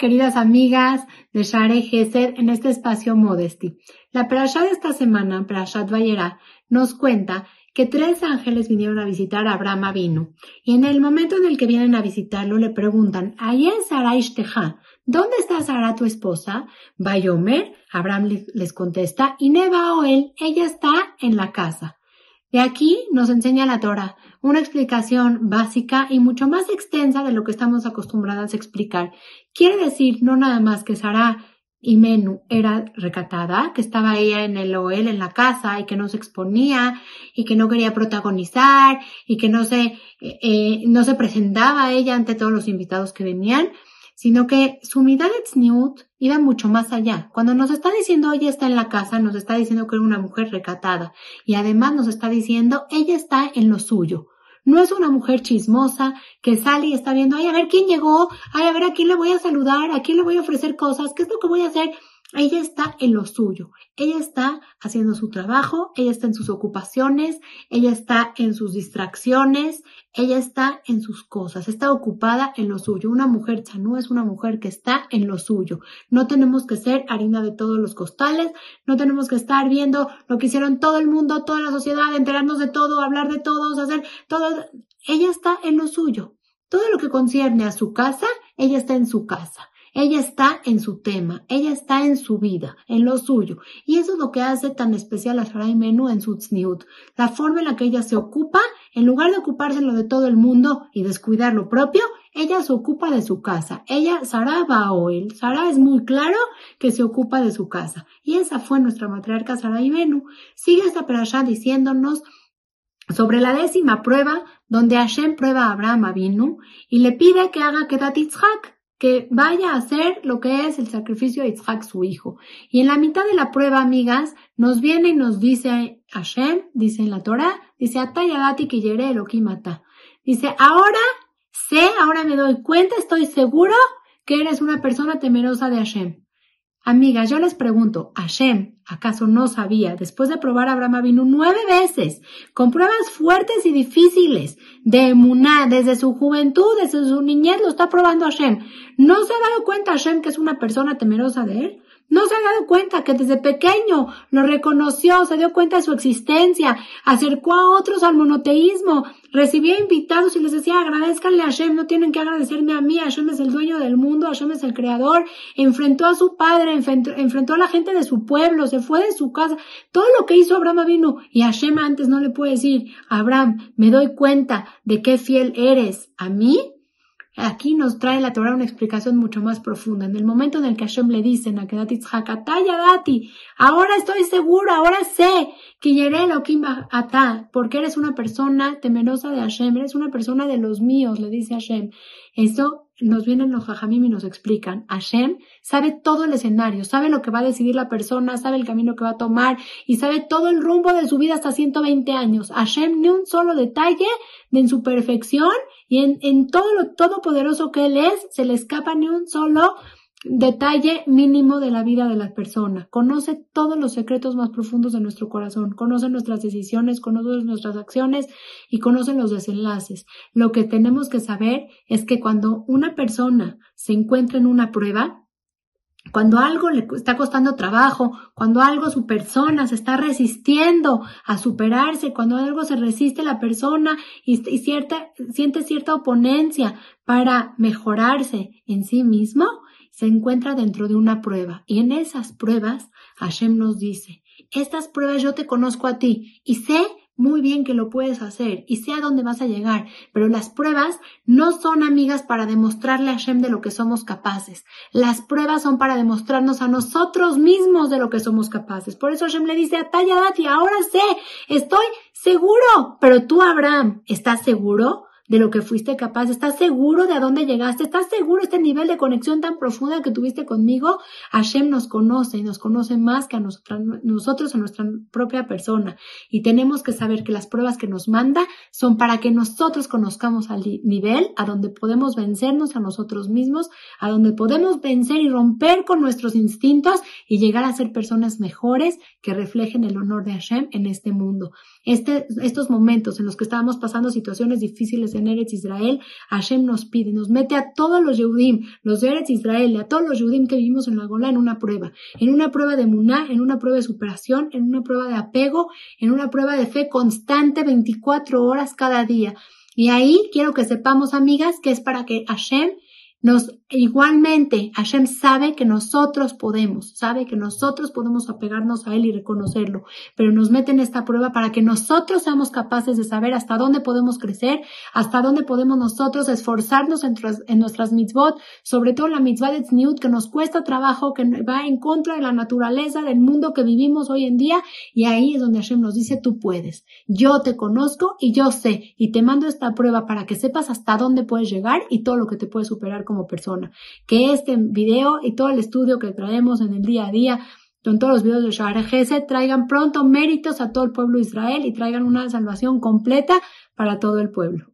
queridas amigas de Share Gesed, en este espacio Modesty. La Perashá de esta semana, Perashat Vayera, nos cuenta que tres ángeles vinieron a visitar a Abraham vino Y en el momento en el que vienen a visitarlo, le preguntan, ¿Ayen Sara Ishteja? ¿Dónde está Sara tu esposa? Bayomer, Abraham les contesta, y Neba él, ella está en la casa. De aquí nos enseña la Torah una explicación básica y mucho más extensa de lo que estamos acostumbradas a explicar. Quiere decir no nada más que Sara y Menú era recatada, que estaba ella en el OEL, en la casa, y que no se exponía, y que no quería protagonizar, y que no se, eh, eh, no se presentaba ella ante todos los invitados que venían, sino que su mirada Tzniut iba mucho más allá. Cuando nos está diciendo ella está en la casa, nos está diciendo que era una mujer recatada y además nos está diciendo ella está en lo suyo. No es una mujer chismosa que sale y está viendo, ay, a ver quién llegó, ay, a ver a quién le voy a saludar, a quién le voy a ofrecer cosas, qué es lo que voy a hacer. Ella está en lo suyo, ella está haciendo su trabajo, ella está en sus ocupaciones, ella está en sus distracciones, ella está en sus cosas, está ocupada en lo suyo. Una mujer chanú es una mujer que está en lo suyo. No tenemos que ser harina de todos los costales, no tenemos que estar viendo lo que hicieron todo el mundo, toda la sociedad, enterarnos de todo, hablar de todos, hacer todo. Ella está en lo suyo. Todo lo que concierne a su casa, ella está en su casa. Ella está en su tema, ella está en su vida, en lo suyo. Y eso es lo que hace tan especial a Sarai Menú en su tzniut. La forma en la que ella se ocupa, en lugar de ocuparse lo de todo el mundo y descuidar lo propio, ella se ocupa de su casa. Ella, Sara él. Sara es muy claro que se ocupa de su casa. Y esa fue nuestra matriarca Sarai Menú. Sigue esta perashá diciéndonos sobre la décima prueba, donde Hashem prueba a Abraham Avinu y le pide que haga Kedat Yitzhak, que vaya a hacer lo que es el sacrificio de Isaac, su hijo. Y en la mitad de la prueba, amigas, nos viene y nos dice Hashem, dice en la Torah, dice Atayadati que yere mata. Dice, ahora sé, ahora me doy cuenta, estoy seguro que eres una persona temerosa de Hashem. Amigas, yo les pregunto, Hashem, ¿acaso no sabía, después de probar a Abraham vino nueve veces, con pruebas fuertes y difíciles, de emuná, desde su juventud, desde su niñez, lo está probando Hashem? ¿No se ha dado cuenta Hashem que es una persona temerosa de él? No se ha dado cuenta que desde pequeño lo reconoció, se dio cuenta de su existencia, acercó a otros al monoteísmo, recibía invitados y les decía agradezcanle a Hashem, no tienen que agradecerme a mí, Hashem es el dueño del mundo, Hashem es el creador, enfrentó a su padre, enfrentó, a la gente de su pueblo, se fue de su casa, todo lo que hizo Abraham vino y Hashem antes no le puede decir, Abraham, me doy cuenta de qué fiel eres a mí, Aquí nos trae la Torah una explicación mucho más profunda. En el momento en el que Hashem le dice a Kedat Dati, ahora estoy seguro, ahora sé que Yeré Elohim Ata, porque eres una persona temerosa de Hashem, eres una persona de los míos, le dice Hashem. Eso nos vienen los jajamim y nos explican. Hashem sabe todo el escenario, sabe lo que va a decidir la persona, sabe el camino que va a tomar y sabe todo el rumbo de su vida hasta 120 años. Hashem ni un solo detalle de en su perfección y en, en todo lo todopoderoso que él es, se le escapa ni un solo detalle mínimo de la vida de la persona. Conoce todos los secretos más profundos de nuestro corazón, conoce nuestras decisiones, conoce nuestras acciones y conoce los desenlaces. Lo que tenemos que saber es que cuando una persona se encuentra en una prueba, cuando algo le está costando trabajo, cuando algo su persona se está resistiendo a superarse, cuando algo se resiste la persona y, siente cierta oponencia para mejorarse en sí mismo, se encuentra dentro de una prueba. Y en esas pruebas, Hashem nos dice, estas pruebas yo te conozco a ti y sé muy bien que lo puedes hacer y sé a dónde vas a llegar, pero las pruebas no son amigas para demostrarle a Hashem de lo que somos capaces. Las pruebas son para demostrarnos a nosotros mismos de lo que somos capaces. Por eso Hashem le dice a Tayadati, ahora sé, estoy seguro, pero tú Abraham, ¿estás seguro? De lo que fuiste capaz? ¿Estás seguro de a dónde llegaste? ¿Estás seguro de este nivel de conexión tan profunda que tuviste conmigo? Hashem nos conoce y nos conoce más que a nosotros, a nuestra propia persona. Y tenemos que saber que las pruebas que nos manda son para que nosotros conozcamos al nivel a donde podemos vencernos a nosotros mismos, a donde podemos vencer y romper con nuestros instintos y llegar a ser personas mejores que reflejen el honor de Hashem en este mundo. Este, estos momentos en los que estábamos pasando situaciones difíciles Eretz Israel, Hashem nos pide, nos mete a todos los Yehudim, los de Eretz Israel, a todos los Yehudim que vivimos en la Gola en una prueba, en una prueba de muná, en una prueba de superación, en una prueba de apego, en una prueba de fe constante 24 horas cada día. Y ahí quiero que sepamos, amigas, que es para que Hashem nos, igualmente, Hashem sabe que nosotros podemos, sabe que nosotros podemos apegarnos a Él y reconocerlo, pero nos mete en esta prueba para que nosotros seamos capaces de saber hasta dónde podemos crecer, hasta dónde podemos nosotros esforzarnos en, nuestras mitzvot, sobre todo la mitzvah de Tzniut, que nos cuesta trabajo, que va en contra de la naturaleza del mundo que vivimos hoy en día, y ahí es donde Hashem nos dice, tú puedes, yo te conozco y yo sé, y te mando esta prueba para que sepas hasta dónde puedes llegar y todo lo que te puede superar como Que este video y todo el estudio que traemos en el día a día con todos los videos de Shahar Gesed traigan pronto méritos a todo el pueblo de Israel y traigan una salvación completa para todo el pueblo.